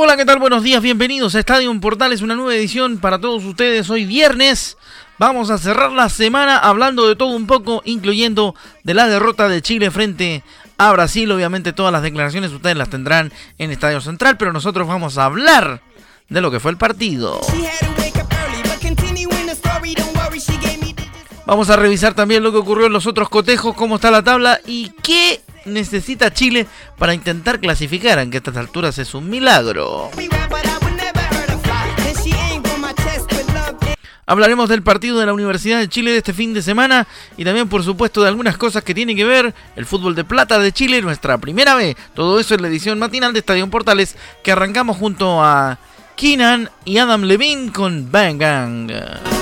Hola, ¿qué tal? Buenos días, bienvenidos a Estadio Portales, una nueva edición para todos ustedes. Hoy viernes vamos a cerrar la semana hablando de todo un poco, incluyendo de la derrota de Chile frente a Brasil. Obviamente todas las declaraciones ustedes las tendrán en Estadio Central, pero nosotros vamos a hablar de lo que fue el partido. Vamos a revisar también lo que ocurrió en los otros cotejos, cómo está la tabla y qué necesita Chile para intentar clasificar, aunque a estas alturas es un milagro. Hablaremos del partido de la Universidad de Chile de este fin de semana y también por supuesto de algunas cosas que tienen que ver el fútbol de plata de Chile, nuestra primera vez. Todo eso en la edición matinal de Estadio Portales que arrancamos junto a Keenan y Adam Levine con Bang Gang.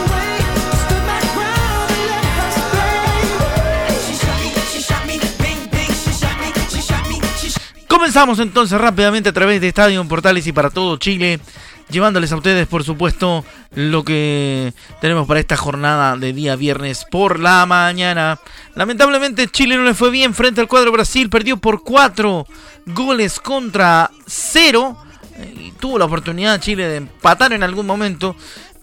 Comenzamos entonces rápidamente a través de Estadio Portales y para todo Chile, llevándoles a ustedes, por supuesto, lo que tenemos para esta jornada de día viernes por la mañana. Lamentablemente Chile no le fue bien frente al cuadro Brasil, perdió por cuatro goles contra cero. Y tuvo la oportunidad Chile de empatar en algún momento,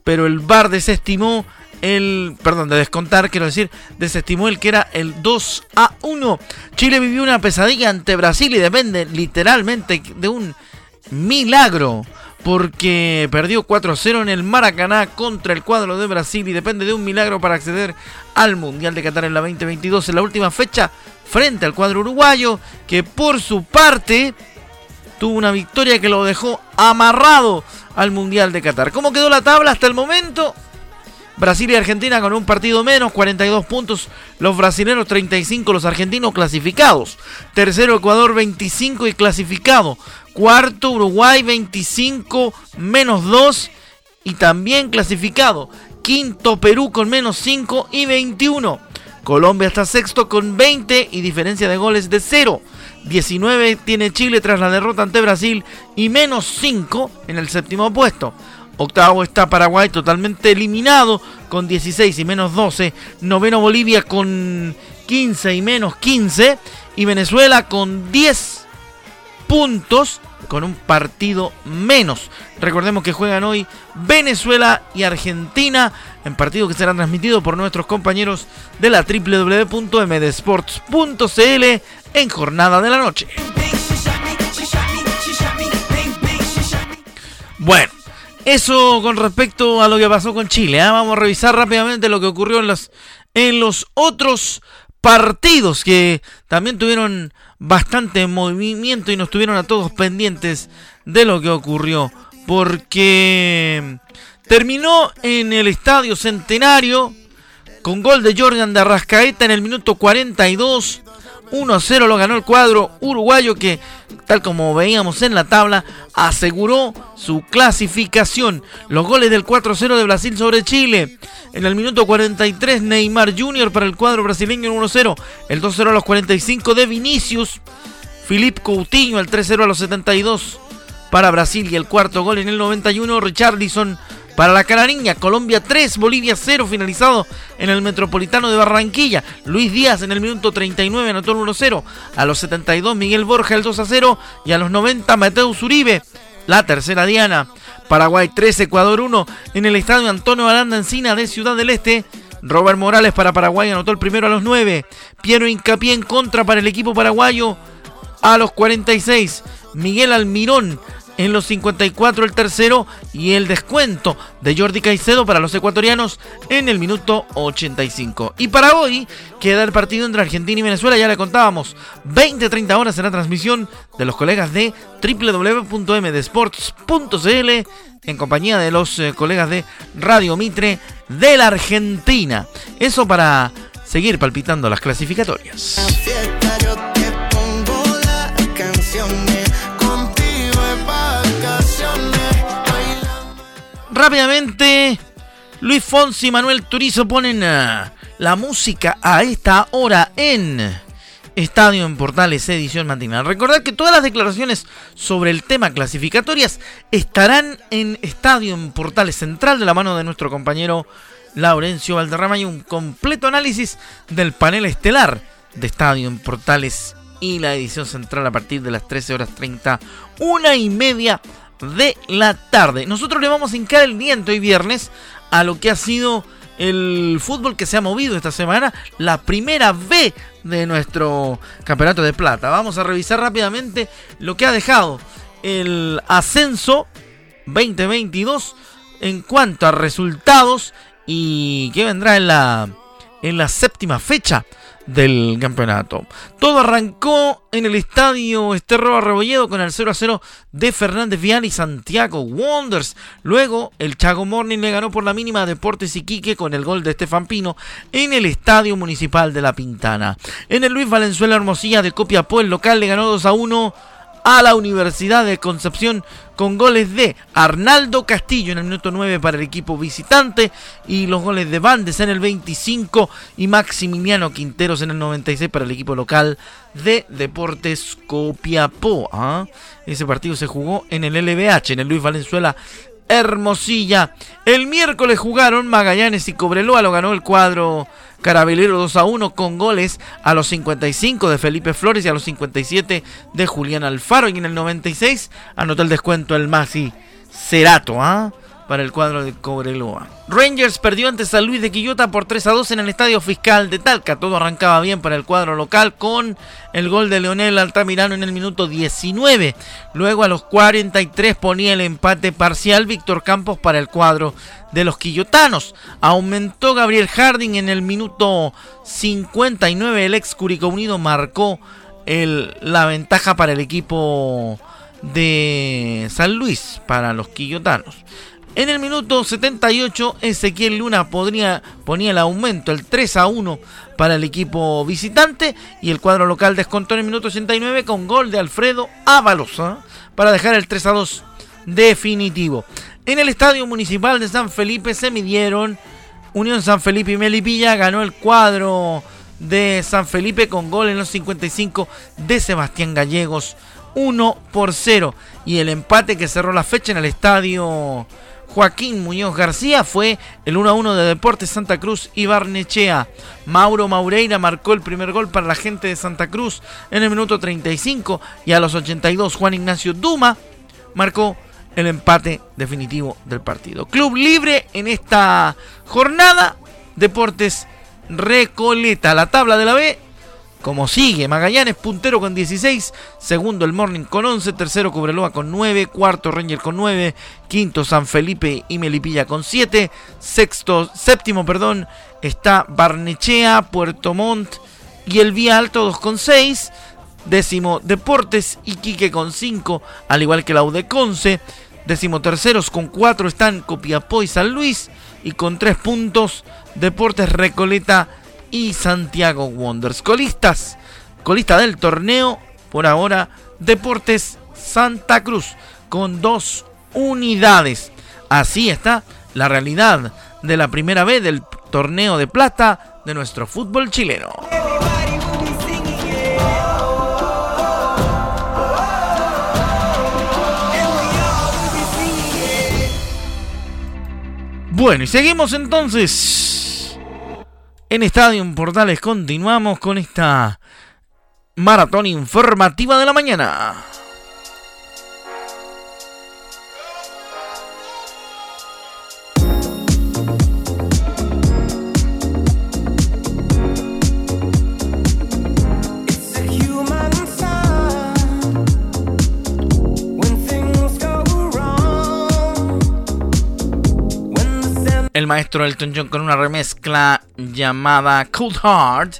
pero el VAR desestimó el, perdón, de descontar, quiero decir, desestimó el que era el 2 a 1. Chile vivió una pesadilla ante Brasil y depende literalmente de un milagro. Porque perdió 4-0 en el Maracaná contra el cuadro de Brasil y depende de un milagro para acceder al Mundial de Qatar en la 2022 en la última fecha frente al cuadro uruguayo que por su parte tuvo una victoria que lo dejó amarrado al Mundial de Qatar. ¿Cómo quedó la tabla hasta el momento? Brasil y Argentina con un partido menos, 42 puntos. Los brasileños 35, los argentinos clasificados. Tercero Ecuador 25 y clasificado. Cuarto Uruguay 25 menos 2 y también clasificado. Quinto Perú con menos 5 y 21. Colombia está sexto con 20 y diferencia de goles de 0. 19 tiene Chile tras la derrota ante Brasil y menos 5 en el séptimo puesto. Octavo está Paraguay totalmente eliminado con 16 y menos 12. Noveno Bolivia con 15 y menos 15. Y Venezuela con 10 puntos con un partido menos. Recordemos que juegan hoy Venezuela y Argentina en partido que será transmitido por nuestros compañeros de la www.mdesports.cl en jornada de la noche. Bueno, eso con respecto a lo que pasó con Chile. ¿ah? Vamos a revisar rápidamente lo que ocurrió en los, en los otros partidos que también tuvieron bastante movimiento y nos tuvieron a todos pendientes de lo que ocurrió. Porque terminó en el Estadio Centenario con gol de Jordan de Arrascaeta en el minuto 42. 1-0 lo ganó el cuadro uruguayo que, tal como veíamos en la tabla, aseguró su clasificación. Los goles del 4-0 de Brasil sobre Chile. En el minuto 43 Neymar Jr. para el cuadro brasileño en 1-0. El 2-0 a los 45 de Vinicius. Filipe Coutinho el 3-0 a los 72 para Brasil y el cuarto gol en el 91 Richarlison para la cara niña, Colombia 3, Bolivia 0, finalizado en el Metropolitano de Barranquilla. Luis Díaz en el minuto 39 anotó el 1-0. A los 72, Miguel Borja el 2-0. Y a los 90, Mateus Uribe, la tercera diana. Paraguay 3, Ecuador 1. En el estadio Antonio Aranda Encina de Ciudad del Este. Robert Morales para Paraguay anotó el primero a los 9. Piero Incapié en contra para el equipo paraguayo a los 46. Miguel Almirón en los 54 el tercero y el descuento de Jordi Caicedo para los ecuatorianos en el minuto 85. Y para hoy queda el partido entre Argentina y Venezuela, ya le contábamos, 20-30 horas en la transmisión de los colegas de www.mdesports.cl en compañía de los eh, colegas de Radio Mitre de la Argentina. Eso para seguir palpitando las clasificatorias. Rápidamente, Luis Fonsi y Manuel Turizo ponen eh, la música a esta hora en Estadio en Portales edición matinal. Recordad que todas las declaraciones sobre el tema clasificatorias estarán en Estadio en Portales Central de la mano de nuestro compañero Laurencio Valderrama y un completo análisis del panel estelar de Estadio en Portales y la edición central a partir de las 13 horas 30, una y media de la tarde. Nosotros le vamos a hincar el diente hoy viernes a lo que ha sido el fútbol que se ha movido esta semana, la primera B de nuestro campeonato de plata. Vamos a revisar rápidamente lo que ha dejado el ascenso 2022 en cuanto a resultados y qué vendrá en la en la séptima fecha del campeonato. Todo arrancó en el estadio Esterro Arrebolledo con el 0 a 0 de Fernández Vial y Santiago Wonders. Luego el Chago Morning le ganó por la mínima a Deportes Iquique con el gol de Estefan Pino en el estadio municipal de La Pintana. En el Luis Valenzuela Hermosilla de Copiapó el local le ganó 2 a 1 a la Universidad de Concepción con goles de Arnaldo Castillo en el minuto 9 para el equipo visitante y los goles de Bandes en el 25 y Maximiliano Quinteros en el 96 para el equipo local de Deportes Copiapó. ¿ah? Ese partido se jugó en el LBH, en el Luis Valenzuela Hermosilla. El miércoles jugaron Magallanes y Cobreloa, lo ganó el cuadro Carabelero 2 a 1 con goles a los 55 de Felipe Flores y a los 57 de Julián Alfaro. Y en el 96 anotó el descuento el Maxi Cerato. ¿ah? Para el cuadro de Cobreloa. Rangers perdió ante San Luis de Quillota por 3 a 2 en el Estadio Fiscal de Talca. Todo arrancaba bien para el cuadro local con el gol de Leonel Altamirano en el minuto 19. Luego a los 43 ponía el empate parcial Víctor Campos para el cuadro de los quillotanos. Aumentó Gabriel Harding en el minuto 59. El ex Curicó Unido marcó la ventaja para el equipo de San Luis, para los quillotanos. En el minuto 78, Ezequiel Luna podría, ponía el aumento, el 3 a 1 para el equipo visitante y el cuadro local descontó en el minuto 89 con gol de Alfredo Ábalos ¿eh? para dejar el 3 a 2 definitivo. En el estadio municipal de San Felipe se midieron Unión San Felipe y Melipilla, ganó el cuadro de San Felipe con gol en los 55 de Sebastián Gallegos 1 por 0 y el empate que cerró la fecha en el estadio Joaquín Muñoz García fue el 1 a 1 de Deportes Santa Cruz y Barnechea. Mauro Maureira marcó el primer gol para la gente de Santa Cruz en el minuto 35 y a los 82 Juan Ignacio Duma marcó el empate definitivo del partido. Club libre en esta jornada. Deportes Recoleta. La tabla de la B como sigue. Magallanes puntero con 16, segundo el Morning con 11, tercero Cobreloa con 9, cuarto Ranger con 9, quinto San Felipe y Melipilla con 7, sexto, séptimo, perdón, está Barnechea, Puerto Montt y el Vía Alto 2 con 6, décimo Deportes Iquique con 5, al igual que la Udeconce, décimo terceros con 4 están Copiapó y San Luis y con 3 puntos Deportes Recoleta y Santiago Wonders. Colistas, colista del torneo, por ahora, Deportes Santa Cruz, con dos unidades. Así está la realidad de la primera vez del torneo de plata de nuestro fútbol chileno. Bueno, y seguimos entonces en Estadio Portales continuamos con esta maratón informativa de la mañana. Maestro Elton John con una remezcla llamada Cold Heart.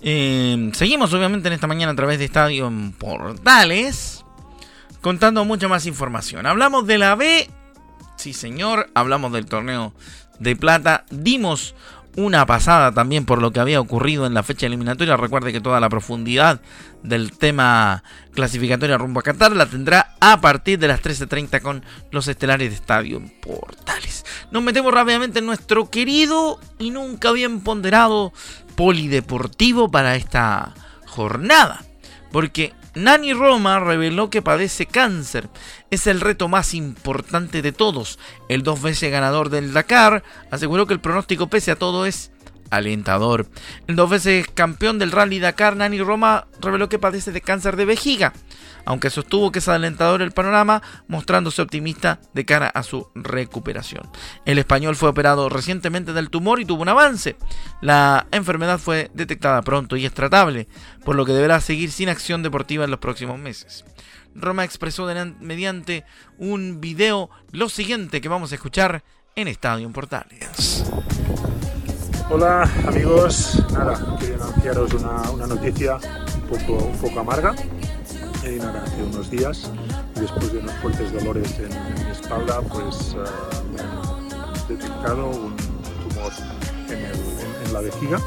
Eh, seguimos obviamente en esta mañana a través de Estadio Portales, contando mucha más información. Hablamos de la B, sí señor, hablamos del torneo de plata, dimos una pasada también por lo que había ocurrido en la fecha eliminatoria. Recuerde que toda la profundidad del tema clasificatoria rumbo a Qatar la tendrá a partir de las 13.30 con los estelares de Estadio Portales. nos metemos rápidamente en nuestro querido y nunca bien ponderado polideportivo para esta jornada. Porque Nani Roma reveló que padece cáncer. Es el reto más importante de todos. El dos veces ganador del Dakar aseguró que el pronóstico pese a todo es alentador. El dos veces campeón del Rally Dakar, Nani Roma, reveló que padece de cáncer de vejiga, aunque sostuvo que es alentador el panorama, mostrándose optimista de cara a su recuperación. El español fue operado recientemente del tumor y tuvo un avance. La enfermedad fue detectada pronto y es tratable, por lo que deberá seguir sin acción deportiva en los próximos meses. Roma expresó mediante un video lo siguiente que vamos a escuchar en Estadio Portales. Hola amigos, nada, quería anunciaros una, noticia un poco, amarga. Eh, nada, hace unos días, después de unos fuertes dolores en, mi espalda, pues uh, me han detectado un tumor en, la vejiga.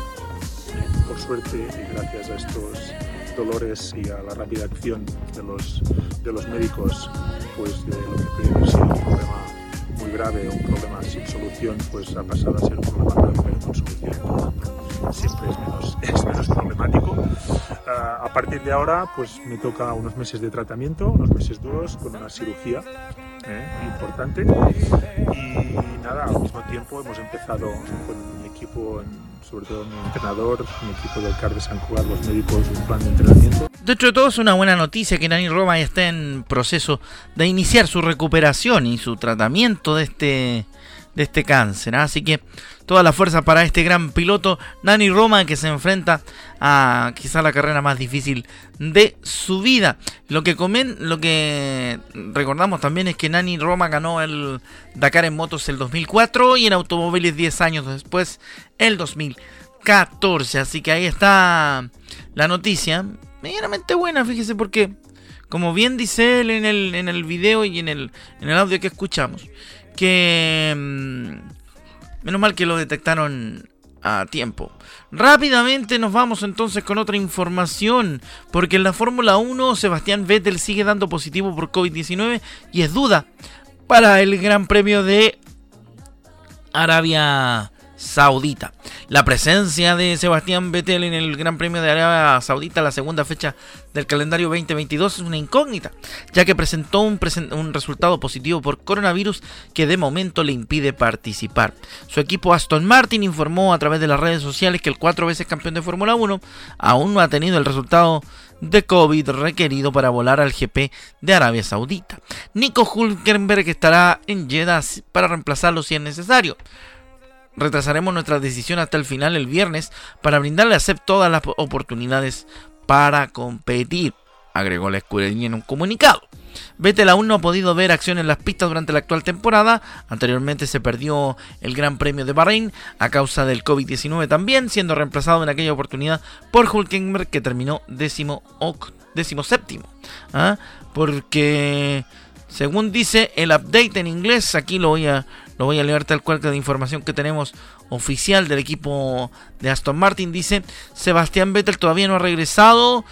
Por suerte y gracias a estos dolores y a la rápida acción de los, de los médicos, pues de lo que puede haber un problema muy grave, un problema sin solución, pues ha pasado a ser un problema grave con solución. Siempre es menos, es menos problemático. Uh, a partir de ahora, pues me toca unos meses de tratamiento, unos meses duros, con una cirugía eh, importante. Y nada, al mismo tiempo hemos empezado con mi equipo sobre todo mi entrenador, mi equipo del CAR de San Juan, los médicos, un plan de entrenamiento. De hecho, todo es una buena noticia que Nani Roma está en proceso de iniciar su recuperación y su tratamiento de este, de este cáncer. ¿ah? Así que toda la fuerza para este gran piloto, Nani Roma, que se enfrenta a quizá la carrera más difícil de su vida. Lo que, comen, lo que recordamos también es que Nani Roma ganó el Dakar en motos el 2004 y en automóviles 10 años después, el 2014. Así que ahí está la noticia. Medianamente buena, fíjese, porque como bien dice él en el, en el video y en el, en el audio que escuchamos, que... Mm, menos mal que lo detectaron a tiempo. Rápidamente nos vamos entonces con otra información, porque en la Fórmula 1 Sebastián Vettel sigue dando positivo por COVID-19 y es duda para el Gran Premio de Arabia Saudita. La presencia de Sebastián Vettel en el Gran Premio de Arabia Saudita, la segunda fecha del calendario 2022, es una incógnita, ya que presentó un, resultado positivo por coronavirus que de momento le impide participar. Su equipo Aston Martin informó a través de las redes sociales que el cuatro veces campeón de Fórmula 1 aún no ha tenido el resultado de COVID requerido para volar al GP de Arabia Saudita. Nico Hulkenberg estará en Jeddah para reemplazarlo si es necesario. Retrasaremos nuestra decisión hasta el final el viernes para brindarle a Seb todas las oportunidades para competir, agregó la escudería en un comunicado. Vettel aún no ha podido ver acción en las pistas durante la actual temporada. Anteriormente se perdió el Gran Premio de Bahrein a causa del COVID-19 también, siendo reemplazado en aquella oportunidad por Hulkenberg que terminó décimo, décimo séptimo. ¿ah? Porque según dice el update en inglés, aquí lo voy a, lo voy a leer tal cual que de información que tenemos oficial del equipo de Aston Martin. Dice, Sebastián Vettel todavía no ha regresado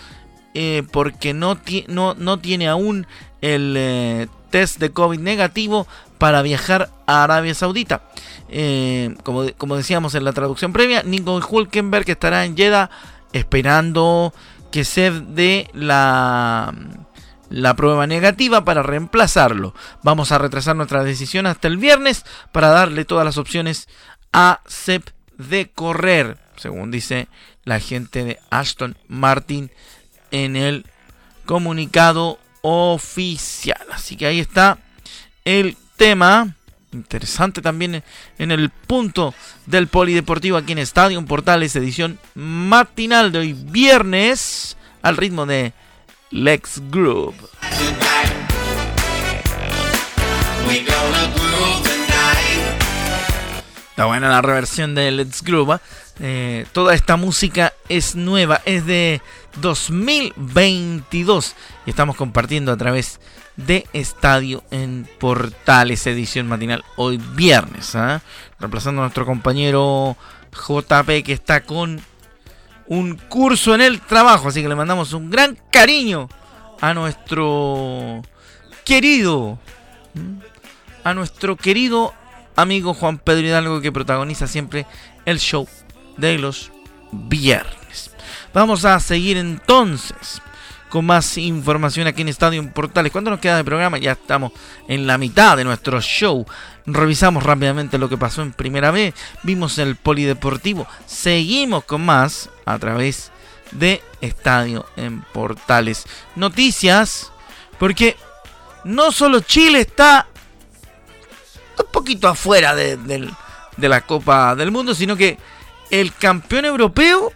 eh, porque no, no, no, tiene aún el eh, test de COVID negativo para viajar a Arabia Saudita. Eh, como, como, decíamos en la traducción previa, Nico Hulkenberg estará en Jeddah esperando que se dé la la prueba negativa para reemplazarlo. Vamos a retrasar nuestra decisión hasta el viernes para darle todas las opciones a Sep de correr, según dice la gente de Aston Martin en el comunicado oficial. Así que ahí está el tema. Interesante también en el punto del polideportivo aquí en Estadio Portales, edición matinal de hoy viernes, al ritmo de Lex Groove. Está buena la reversión de Let's Groove. ¿ah? Eh, toda esta música es nueva, es de 2022 y estamos compartiendo a través de Estadio en Portales, edición matinal hoy viernes. ¿ah? Reemplazando a nuestro compañero JP que está con un curso en el trabajo. Así que le mandamos un gran cariño a nuestro querido, a nuestro querido amigo Juan Pedro Hidalgo que protagoniza siempre el show de los viernes. Vamos a seguir entonces con más información aquí en Estadio Portales. ¿Cuánto nos queda de programa? Ya estamos en la mitad de nuestro show. Revisamos rápidamente lo que pasó en primera vez. Vimos el polideportivo. Seguimos con más a través de Estadio en Portales. Noticias, porque no solo Chile está un poquito afuera de la Copa del Mundo, sino que el campeón europeo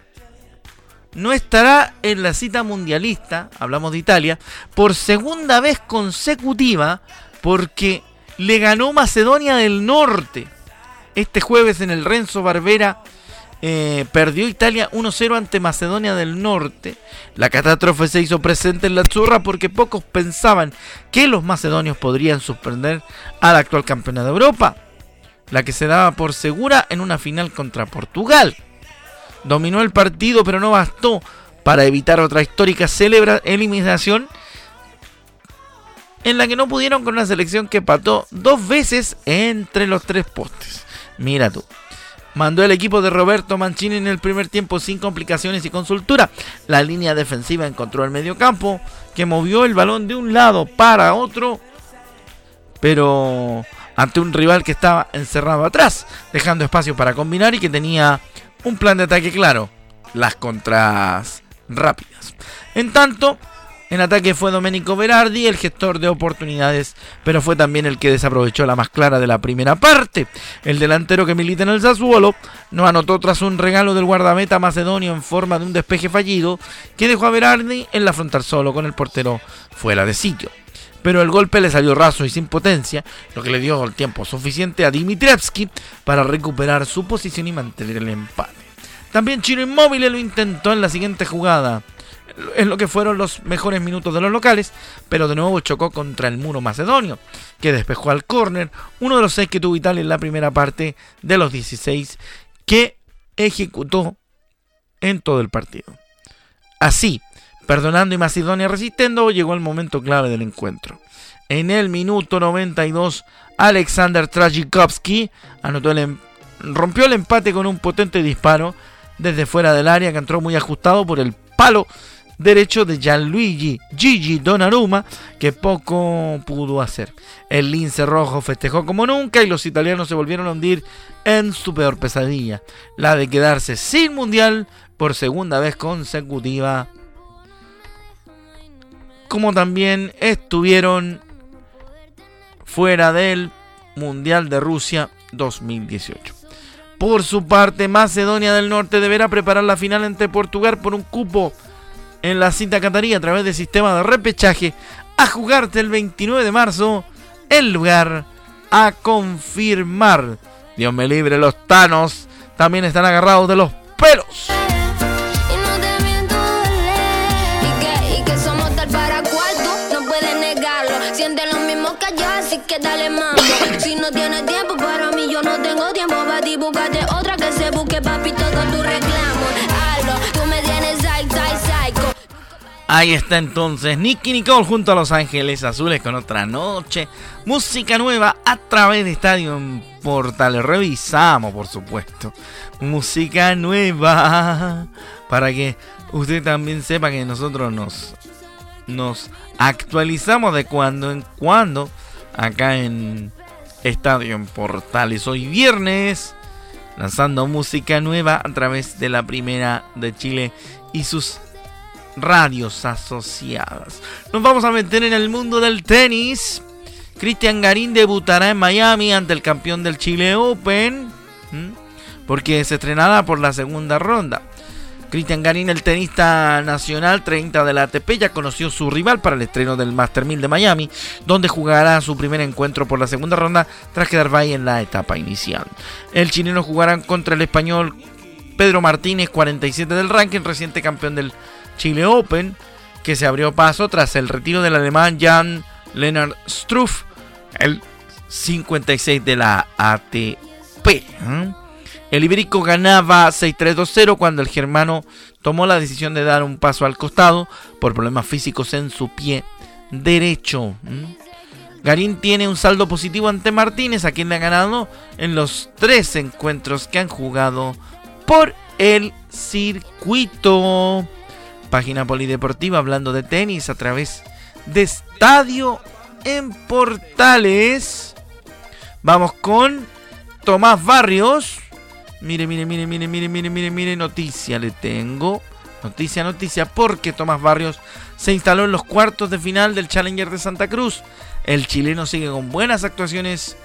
no estará en la cita mundialista, hablamos de Italia, por segunda vez consecutiva porque le ganó Macedonia del Norte. Este jueves en el Renzo Barbera eh, perdió Italia 1-0 ante Macedonia del Norte. La catástrofe se hizo presente en la churra porque pocos pensaban que los macedonios podrían suspender a la actual campeona de Europa, la que se daba por segura en una final contra Portugal. Dominó el partido, pero no bastó para evitar otra histórica celebra eliminación en la que no pudieron con una selección que pató dos veces entre los tres postes. Mira tú. Mandó el equipo de Roberto Mancini en el primer tiempo sin complicaciones y con soltura. La línea defensiva encontró el medio campo, que movió el balón de un lado para otro, pero ante un rival que estaba encerrado atrás, dejando espacio para combinar y que tenía un plan de ataque claro, las contras rápidas. En tanto, en ataque fue Domenico Berardi, el gestor de oportunidades, pero fue también el que desaprovechó la más clara de la primera parte. El delantero que milita en el Sassuolo no anotó tras un regalo del guardameta macedonio en forma de un despeje fallido que dejó a Berardi en la solo con el portero fuera de sitio. Pero el golpe le salió raso y sin potencia, lo que le dio el tiempo suficiente a Dimitrievski para recuperar su posición y mantener el empate. También Chino Inmóvil lo intentó en la siguiente jugada, en lo que fueron los mejores minutos de los locales, pero de nuevo chocó contra el muro macedonio, que despejó al córner, uno de los seis que tuvo Italia en la primera parte de los 16 que ejecutó en todo el partido. Así, Perdonando y Macedonia resistiendo, llegó el momento clave del encuentro. En el minuto 92, Alexander Trajikovski anotó el, em-, rompió el empate con un potente disparo desde fuera del área que entró muy ajustado por el palo derecho de Gianluigi Gigi Donnarumma, que poco pudo hacer. El lince rojo festejó como nunca y los italianos se volvieron a hundir en su peor pesadilla, la de quedarse sin mundial por segunda vez consecutiva como también estuvieron fuera del Mundial de Rusia 2018. Por su parte, Macedonia del Norte deberá preparar la final ante Portugal por un cupo en la cita catarí a través del sistema de repechaje a jugarte el 29 de marzo el lugar a confirmar. Dios me libre, los tanos también están agarrados de los pelos. Que dale mambo. Si no tienes tiempo para mí, yo no tengo tiempo para ti. Búscate otra que se busque, papi, todo tu reclamo. Algo, tú me tienes psycho. Ahí está entonces Nicky Nicole junto a Los Ángeles Azules con otra noche. Música nueva a través de Estadio Portales. Revisamos, por supuesto. Música nueva. Para que usted también sepa que nosotros nos, nos actualizamos de cuando en cuando acá en Estadio en Portales. Hoy viernes, lanzando música nueva a través de la primera de Chile y sus radios asociadas. Nos vamos a meter en el mundo del tenis. Cristian Garín debutará en Miami ante el campeón del Chile Open. Porque se estrenará por la segunda ronda. Cristian Garín, el tenista nacional 30 de la ATP, ya conoció su rival para el estreno del Master 1000 de Miami, donde jugará su primer encuentro por la segunda ronda tras quedar bye en la etapa inicial. El chileno jugará contra el español Pedro Martínez, 47 del ranking, reciente campeón del Chile Open, que se abrió paso tras el retiro del alemán Jan Lennart Struff, el 56 de la ATP. ¿eh? El ibérico ganaba 6-3-2-0 cuando el germano tomó la decisión de dar un paso al costado por problemas físicos en su pie derecho. Garín tiene un saldo positivo ante Martínez, a quien le ha ganado en los tres encuentros que han jugado por el circuito. Página polideportiva hablando de tenis a través de Estadio en Portales. Vamos con Tomás Barrios. Mire, mire, mire, mire, mire, mire, mire, mire, noticia le tengo. Noticia, noticia, porque Tomás Barrios se instaló en los cuartos de final del Challenger de Santa Cruz. El chileno sigue con buenas actuaciones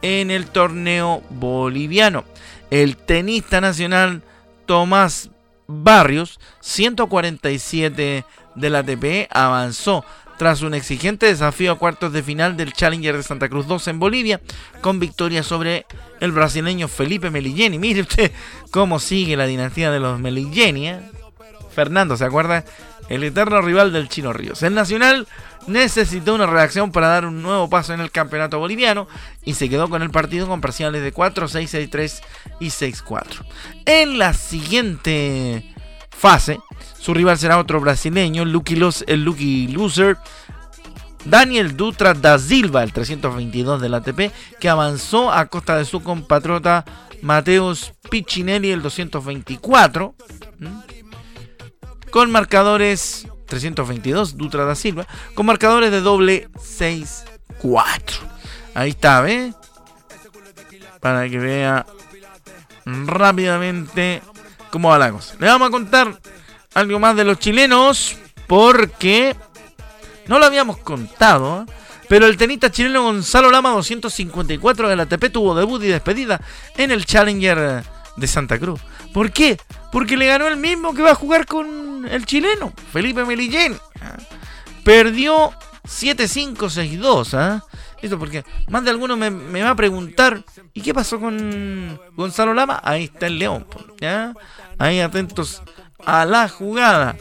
en el torneo boliviano. El tenista nacional Tomás Barrios, 147 del ATP, avanzó tras un exigente desafío a cuartos de final del Challenger de Santa Cruz 2 en Bolivia, con victoria sobre el brasileño Felipe Melilleni. Mire usted cómo sigue la dinastía de los Melilleni. ¿eh? Fernando, ¿se acuerda? El eterno rival del Chino Ríos. El Nacional necesitó una reacción para dar un nuevo paso en el campeonato boliviano y se quedó con el partido con parciales de 4, 6, 6, 3 y 6, 4. En la siguiente fase, su rival será otro brasileño, el Lucky Loser, Daniel Dutra da Silva, el 322 del ATP, que avanzó a costa de su compatriota Mateus Piccinelli, el 224, con marcadores 322, Dutra da Silva, con marcadores de doble 6-4. Ahí está, ¿ve? Para que vea rápidamente cómo va. Le vamos a contar algo más de los chilenos porque no lo habíamos contado. ¿eh? Pero el tenista chileno Gonzalo Lama 254 de la ATP tuvo debut y despedida en el Challenger de Santa Cruz. ¿Por qué? Porque le ganó el mismo que va a jugar con el chileno, Felipe Melillén. ¿ah? Perdió 7-5, 6-2. Esto porque más de alguno me, va a preguntar, ¿y qué pasó con Gonzalo Lama? Ahí está el León. ¿ya? Ahí atentos a la jugada.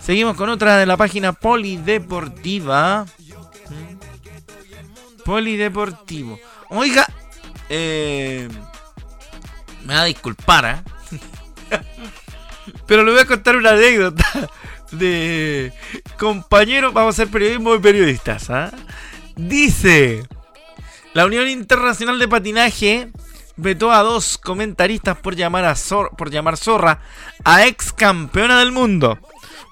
Seguimos con otra de la página Polideportiva. ¿Mm? Polideportivo. Oiga, eh, me va a disculpar, ¿eh? Pero le voy a contar una anécdota de compañeros, vamos a hacer periodismo y periodistas. ¿ah? Dice, la Unión Internacional de Patinaje vetó a dos comentaristas por llamar, a por llamar zorra a ex campeona del mundo.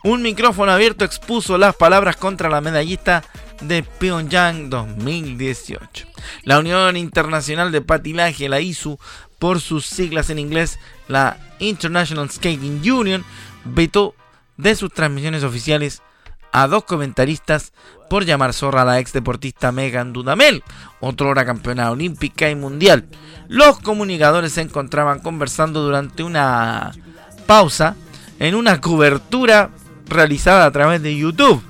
Un micrófono abierto expuso las palabras contra la medallista de Pyongyang 2018. La Unión Internacional de Patinaje, la ISU, por sus siglas en inglés, la International Skating Union, vetó de sus transmisiones oficiales a dos comentaristas por llamar zorra a la ex deportista Megan Dudamel, otra campeona olímpica y mundial. Los comunicadores se encontraban conversando durante una pausa en una cobertura realizada a través de YouTube.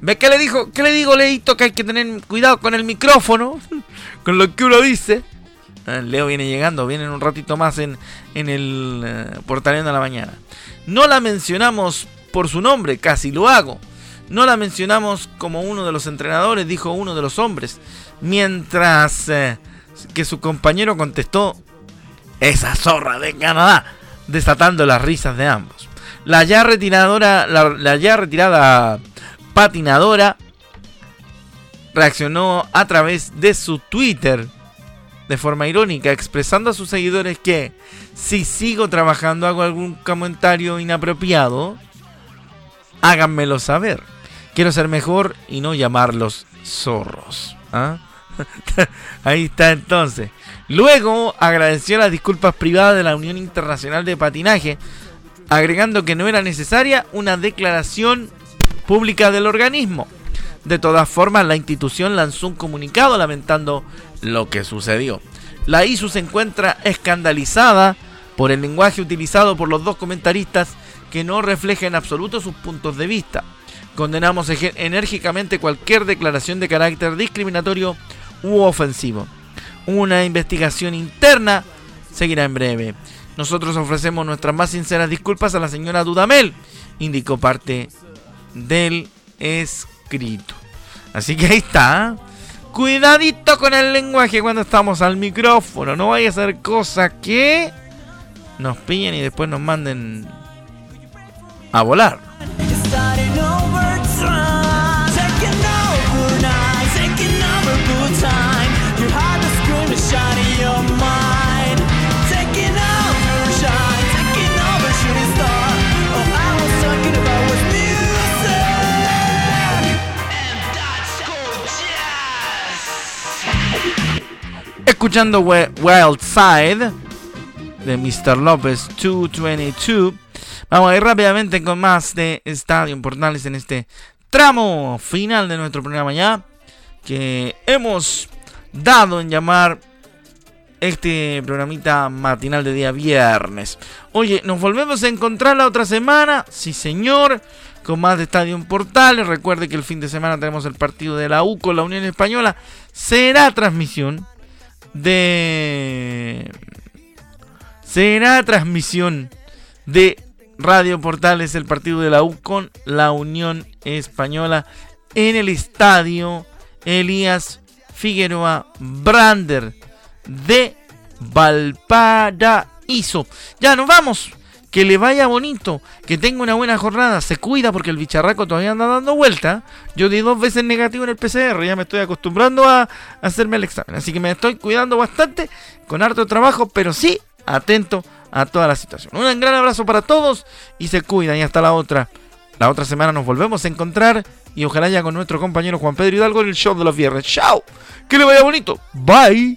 ¿Ves qué le dijo? ¿Qué le digo, Leito? Que hay que tener cuidado con el micrófono, con lo que uno dice. Ah, Leo viene llegando, viene un ratito más en, en el uh, portal de la mañana. No la mencionamos por su nombre, casi lo hago. No la mencionamos como uno de los entrenadores, dijo uno de los hombres. Mientras eh, que su compañero contestó, esa zorra de Canadá, desatando las risas de ambos. La ya, retiradora, la ya retirada patinadora reaccionó a través de su Twitter de forma irónica, expresando a sus seguidores que si sigo trabajando hago algún comentario inapropiado, háganmelo saber. Quiero ser mejor y no llamarlos zorros. ¿ah? Ahí está entonces. Luego agradeció las disculpas privadas de la Unión Internacional de Patinaje, agregando que no era necesaria una declaración pública del organismo. De todas formas, la institución lanzó un comunicado lamentando lo que sucedió. La ISU se encuentra escandalizada por el lenguaje utilizado por los dos comentaristas que no refleja en absoluto sus puntos de vista. Condenamos enérgicamente cualquier declaración de carácter discriminatorio u ofensivo. Una investigación interna seguirá en breve. Nosotros ofrecemos nuestras más sinceras disculpas a la señora Dudamel, indicó parte del escrito. Así que ahí está. Cuidadito con el lenguaje cuando estamos al micrófono. No vaya a ser cosa que nos pillen y después nos manden a volar. Escuchando Wild Side de Mr. López 222. Vamos a ir rápidamente con más de Estadio Portales en este tramo final de nuestro programa ya. Que hemos dado en llamar este programita matinal de día viernes. Oye, nos volvemos a encontrar la otra semana. Sí, señor. Con más de Estadio Portales. Recuerde que el fin de semana tenemos el partido de la U con la Unión Española. Será transmisión de será transmisión de Radio Portales el partido de la U con la Unión Española en el estadio Elías Figueroa Brander de Valparaíso. Ya nos vamos. Que le vaya bonito, que tenga una buena jornada. Se cuida porque el bicharraco todavía anda dando vuelta. Yo di dos veces negativo en el PCR, ya me estoy acostumbrando a hacerme el examen. Así que me estoy cuidando bastante, con harto trabajo, pero sí atento a toda la situación. Un gran abrazo para todos y se cuidan y hasta la otra. La otra semana nos volvemos a encontrar y ojalá ya con nuestro compañero Juan Pedro Hidalgo en el show de los viernes. ¡Chao! Que le vaya bonito. Bye.